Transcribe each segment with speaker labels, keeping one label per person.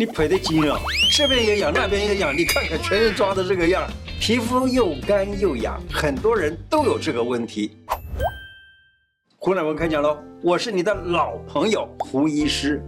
Speaker 1: 你赔的精啊！这边也痒，那边也痒，你看看全身抓的这个样，皮肤又干又痒，很多人都有这个问题。胡乃文开讲喽，我是你的老朋友胡医师，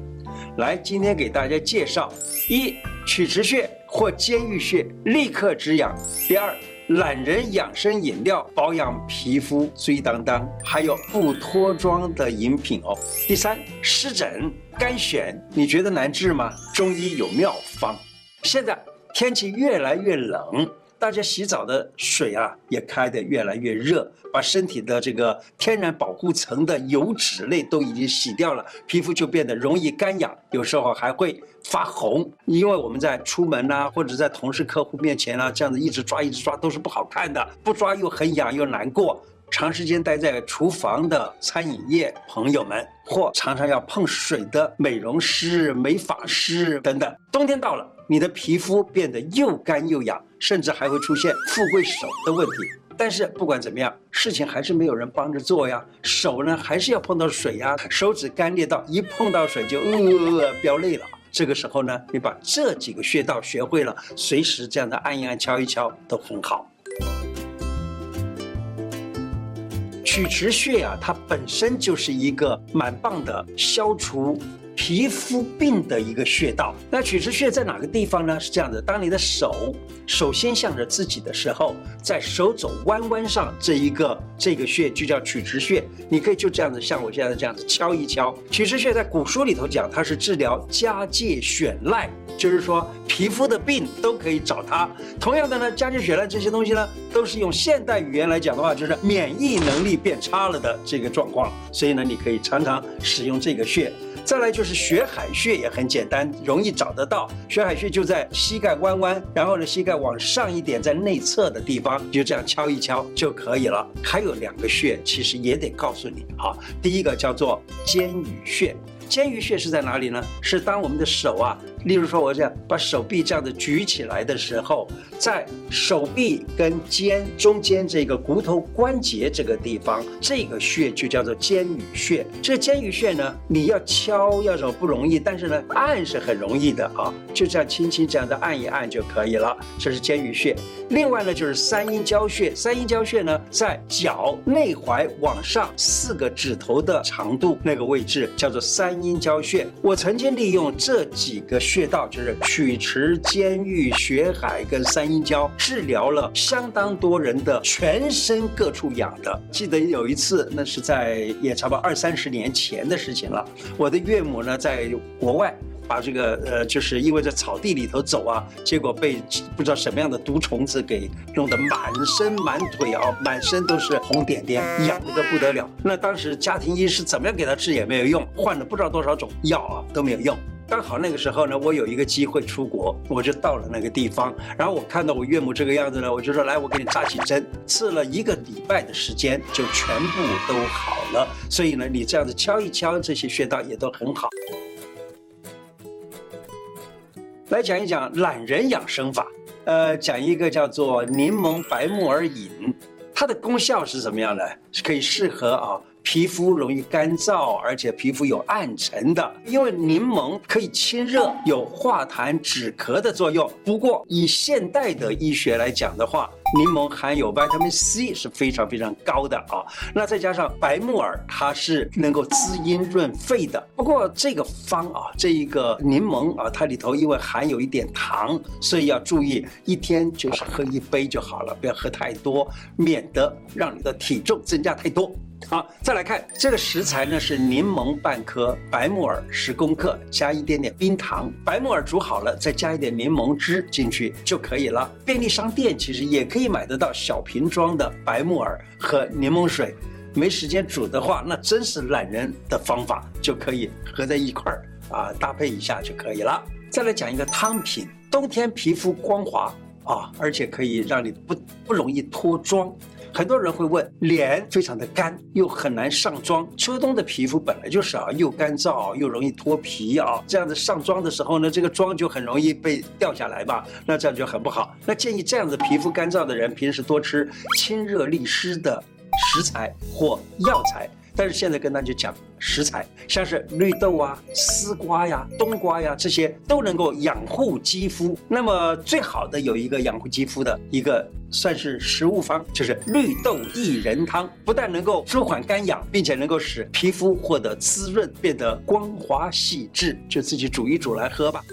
Speaker 1: 来今天给大家介绍：一、曲池穴或肩俞穴立刻止痒；第二。懒人养生饮料保养皮肤最当当，还有不脱妆的饮品哦。第三，湿疹干癣，你觉得难治吗？中医有妙方。现在天气越来越冷。大家洗澡的水啊，也开得越来越热，把身体的这个天然保护层的油脂类都已经洗掉了，皮肤就变得容易干痒，有时候还会发红。因为我们在出门呐、或者在同事、客户面前啊，这样子一直抓、一直抓都是不好看的，不抓又很痒又难过。长时间待在厨房的餐饮业朋友们，或常常要碰水的美容师、美发师等等，冬天到了。你的皮肤变得又干又痒，甚至还会出现富贵手的问题。但是不管怎么样，事情还是没有人帮着做呀。手呢，还是要碰到水呀，手指干裂到一碰到水就呃飙泪了。这个时候呢，你把这几个穴道学会了，随时这样的按一按、敲一敲都很好。曲池穴啊，它本身就是一个蛮棒的消除。皮肤病的一个穴道，那曲池穴在哪个地方呢？是这样的，当你的手首先向着自己的时候，在手肘弯弯上这一个这个穴就叫曲池穴，你可以就这样子像我现在这样子敲一敲。曲池穴在古书里头讲，它是治疗家疥癣癞，就是说皮肤的病都可以找它。同样的呢，家疥癣癞这些东西呢，都是用现代语言来讲的话，就是免疫能力变差了的这个状况。所以呢，你可以常常使用这个穴。再来就是血海穴，也很简单，容易找得到。血海穴就在膝盖弯弯，然后呢，膝盖往上一点，在内侧的地方，就这样敲一敲就可以了。还有两个穴，其实也得告诉你啊。第一个叫做肩俞穴，肩俞穴是在哪里呢？是当我们的手啊。例如说，我这样把手臂这样子举起来的时候，在手臂跟肩中间这个骨头关节这个地方，这个穴就叫做肩俞穴。这个肩俞穴呢，你要敲要什么不容易，但是呢，按是很容易的啊，就这样轻轻这样的按一按就可以了。这是肩俞穴。另外呢，就是三阴交穴。三阴交穴呢，在脚内踝往上四个指头的长度那个位置，叫做三阴交穴。我曾经利用这几个。穴道就是曲池、肩俞、血海跟三阴交，治疗了相当多人的全身各处痒的。记得有一次，那是在也差不多二三十年前的事情了。我的岳母呢，在国外 把这个呃，就是因为在草地里头走啊，结果被不知道什么样的毒虫子给弄得满身满腿啊，满身都是红点点，痒得不得了。那当时家庭医师怎么样给他治也没有用，换了不知道多少种药啊，都没有用。刚好那个时候呢，我有一个机会出国，我就到了那个地方。然后我看到我岳母这个样子呢，我就说：“来，我给你扎几针。”刺了一个礼拜的时间，就全部都好了。所以呢，你这样子敲一敲这些穴道也都很好。来讲一讲懒人养生法，呃，讲一个叫做柠檬白木耳饮，它的功效是怎么样的？是可以适合啊。皮肤容易干燥，而且皮肤有暗沉的，因为柠檬可以清热，有化痰止咳的作用。不过以现代的医学来讲的话，柠檬含有 vitamin C 是非常非常高的啊。那再加上白木耳，它是能够滋阴润肺的。不过这个方啊，这一个柠檬啊，它里头因为含有一点糖，所以要注意，一天就是喝一杯就好了，不要喝太多，免得让你的体重增加太多。好，再来看这个食材呢，是柠檬半颗，白木耳十公克，加一点点冰糖。白木耳煮好了，再加一点柠檬汁进去就可以了。便利商店其实也可以买得到小瓶装的白木耳和柠檬水。没时间煮的话，那真是懒人的方法，就可以合在一块儿啊，搭配一下就可以了。再来讲一个汤品，冬天皮肤光滑啊，而且可以让你不不容易脱妆。很多人会问，脸非常的干，又很难上妆。秋冬的皮肤本来就是啊，又干燥又容易脱皮啊，这样子上妆的时候呢，这个妆就很容易被掉下来吧，那这样就很不好。那建议这样子皮肤干燥的人，平时多吃清热利湿的食材或药材。但是现在跟大家讲食材，像是绿豆啊、丝瓜呀、冬瓜呀，这些都能够养护肌肤。那么最好的有一个养护肌肤的一个算是食物方，就是绿豆薏仁汤，不但能够舒缓干痒，并且能够使皮肤获得滋润，变得光滑细致。就自己煮一煮来喝吧。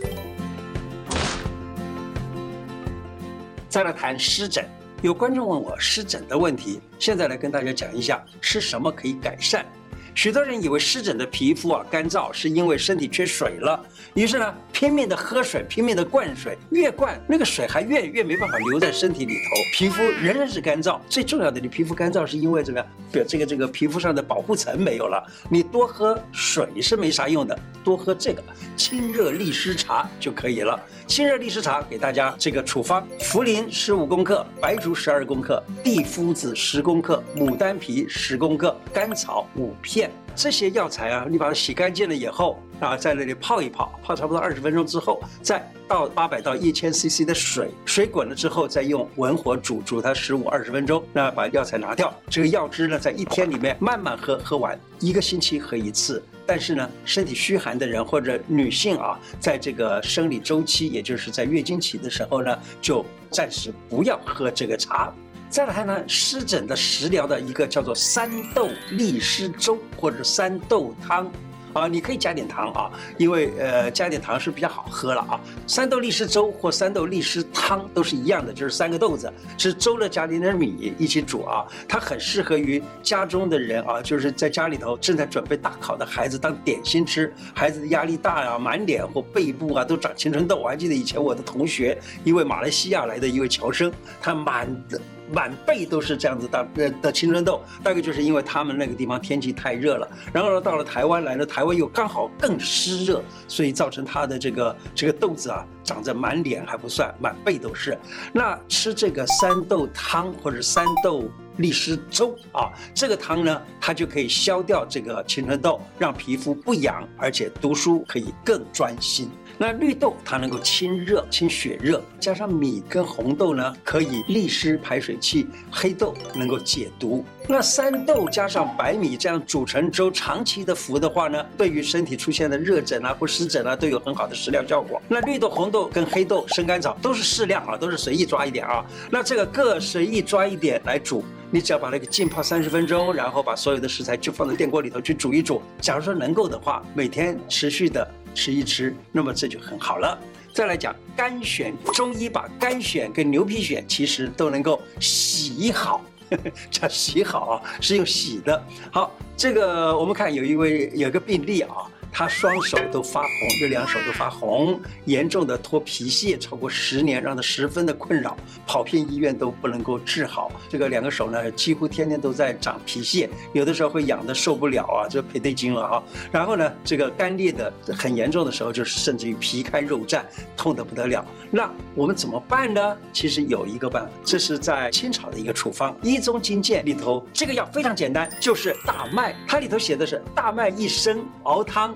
Speaker 1: 再来谈湿疹，有观众问我湿疹的问题，现在来跟大家讲一下吃什么可以改善。许多人以为湿疹的皮肤啊干燥是因为身体缺水了，于是呢拼命的喝水，拼命的灌水，越灌那个水还越越没办法留在身体里头，皮肤仍然是干燥。最重要的，你皮肤干燥是因为怎么样？表这个这个皮肤上的保护层没有了。你多喝水是没啥用的，多喝这个清热利湿茶就可以了。清热利湿茶给大家这个处方：茯苓十五公克，白术十二公克，地肤子十公克，牡丹皮十公克，甘草五片。这些药材啊，你把它洗干净了以后啊，在那里泡一泡，泡差不多二十分钟之后，再倒八百到一千 CC 的水，水滚了之后，再用文火煮，煮它十五二十分钟，那把药材拿掉。这个药汁呢，在一天里面慢慢喝，喝完一个星期喝一次。但是呢，身体虚寒的人或者女性啊，在这个生理周期，也就是在月经期的时候呢，就暂时不要喝这个茶。再来呢，湿疹的食疗的一个叫做三豆利湿粥或者三豆汤，啊，你可以加点糖啊，因为呃加点糖是比较好喝了啊。三豆利湿粥或三豆利湿汤都是一样的，就是三个豆子，是粥了加点点米一起煮啊。它很适合于家中的人啊，就是在家里头正在准备大考的孩子当点心吃。孩子的压力大呀、啊，满脸或背部啊都长青春痘。我还记得以前我的同学，一位马来西亚来的一位侨生，他满的。满背都是这样子的呃的青春痘，大概就是因为他们那个地方天气太热了，然后呢到了台湾来了，台湾又刚好更湿热，所以造成他的这个这个痘子啊长着满脸还不算，满背都是。那吃这个三豆汤或者三豆利湿粥啊，这个汤呢它就可以消掉这个青春痘，让皮肤不痒，而且读书可以更专心。那绿豆它能够清热、清血热，加上米跟红豆呢，可以利湿排水气；黑豆能够解毒。那三豆加上白米这样煮成粥，长期的服的话呢，对于身体出现的热疹啊或湿疹啊都有很好的食疗效果。那绿豆、红豆跟黑豆、生甘草都是适量啊，都是随意抓一点啊。那这个各随意抓一点来煮，你只要把那个浸泡三十分钟，然后把所有的食材就放在电锅里头去煮一煮。假如说能够的话，每天持续的。吃一吃，那么这就很好了。再来讲肝癣，中医把肝癣跟牛皮癣其实都能够洗好，叫洗好啊，是用洗的。好，这个我们看有一位有个病例啊。他双手都发红，这两手都发红，严重的脱皮屑超过十年，让他十分的困扰，跑遍医院都不能够治好。这个两个手呢，几乎天天都在长皮屑，有的时候会痒得受不了啊，就赔对金了啊。然后呢，这个干裂的很严重的时候，就甚至于皮开肉绽，痛得不得了。那我们怎么办呢？其实有一个办法，这是在清朝的一个处方《医宗金鉴》里头，这个药非常简单，就是大麦，它里头写的是大麦一升熬汤。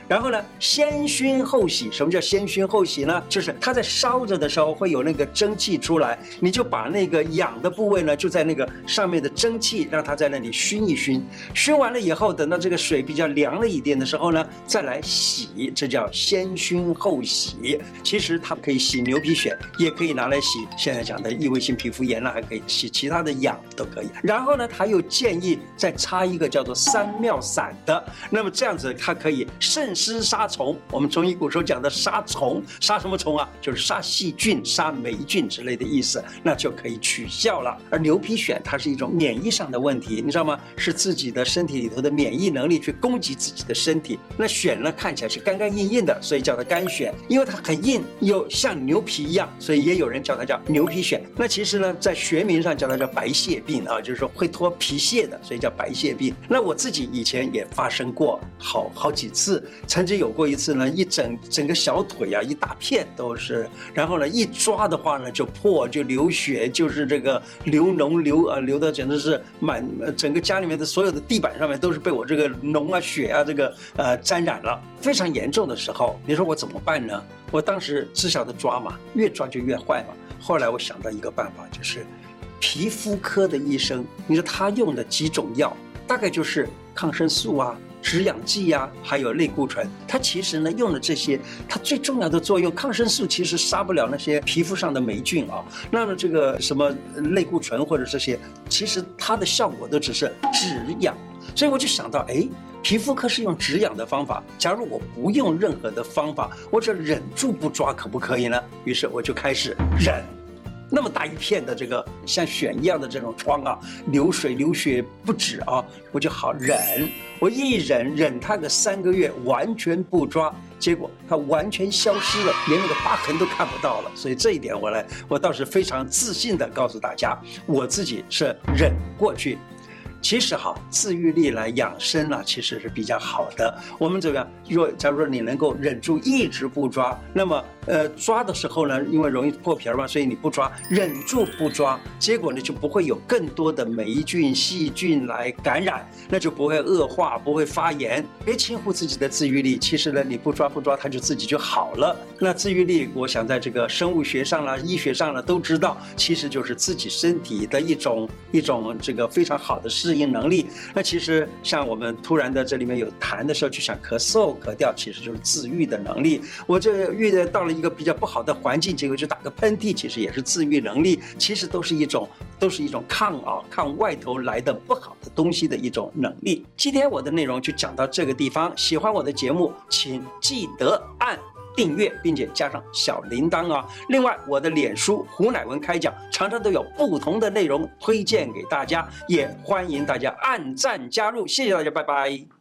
Speaker 1: 然后呢，先熏后洗。什么叫先熏后洗呢？就是它在烧着的时候会有那个蒸汽出来，你就把那个痒的部位呢，就在那个上面的蒸汽，让它在那里熏一熏。熏完了以后，等到这个水比较凉了一点的时候呢，再来洗，这叫先熏后洗。其实它可以洗牛皮癣，也可以拿来洗现在讲的异位性皮肤炎了，还可以洗其他的痒都可以。然后呢，他又建议再插一个叫做三妙散的，那么这样子它可以渗。湿杀虫，我们中医古时候讲的杀虫，杀什么虫啊？就是杀细菌、杀霉菌之类的意思，那就可以取效了。而牛皮癣它是一种免疫上的问题，你知道吗？是自己的身体里头的免疫能力去攻击自己的身体。那癣呢，看起来是干干硬硬的，所以叫它干癣，因为它很硬，又像牛皮一样，所以也有人叫它叫牛皮癣。那其实呢，在学名上叫它叫白屑病啊，就是说会脱皮屑的，所以叫白屑病。那我自己以前也发生过好好几次。曾经有过一次呢，一整整个小腿啊，一大片都是，然后呢，一抓的话呢，就破，就流血，就是这个流脓流啊，流的简直是满整个家里面的所有的地板上面都是被我这个脓啊血啊这个呃沾染了，非常严重的时候，你说我怎么办呢？我当时只晓得抓嘛，越抓就越坏嘛。后来我想到一个办法，就是皮肤科的医生，你说他用的几种药。大概就是抗生素啊。止痒剂呀，还有类固醇，它其实呢用了这些，它最重要的作用，抗生素其实杀不了那些皮肤上的霉菌啊。那么这个什么类固醇或者这些，其实它的效果都只是止痒。所以我就想到，哎，皮肤科是用止痒的方法，假如我不用任何的方法，我只忍住不抓，可不可以呢？于是我就开始忍。那么大一片的这个像癣一样的这种疮啊，流水流血不止啊，我就好忍，我一忍忍它个三个月，完全不抓，结果它完全消失了，连那个疤痕都看不到了。所以这一点我来，我倒是非常自信地告诉大家，我自己是忍过去。其实哈，自愈力来养生呢，其实是比较好的。我们怎么样？若假如说你能够忍住一直不抓，那么呃抓的时候呢，因为容易破皮儿嘛，所以你不抓，忍住不抓，结果呢就不会有更多的霉菌、细菌来感染，那就不会恶化，不会发炎。别轻忽自己的自愈力，其实呢你不抓不抓，它就自己就好了。那自愈力，我想在这个生物学上啦、医学上了都知道，其实就是自己身体的一种一种这个非常好的。适应能力，那其实像我们突然的这里面有痰的时候，就想咳嗽咳掉，其实就是自愈的能力。我这遇到了一个比较不好的环境，结果就打个喷嚏，其实也是自愈能力。其实都是一种，都是一种抗啊，抗外头来的不好的东西的一种能力。今天我的内容就讲到这个地方，喜欢我的节目，请记得按。订阅并且加上小铃铛啊！另外，我的脸书胡乃文开讲常常都有不同的内容推荐给大家，也欢迎大家按赞加入。谢谢大家，拜拜。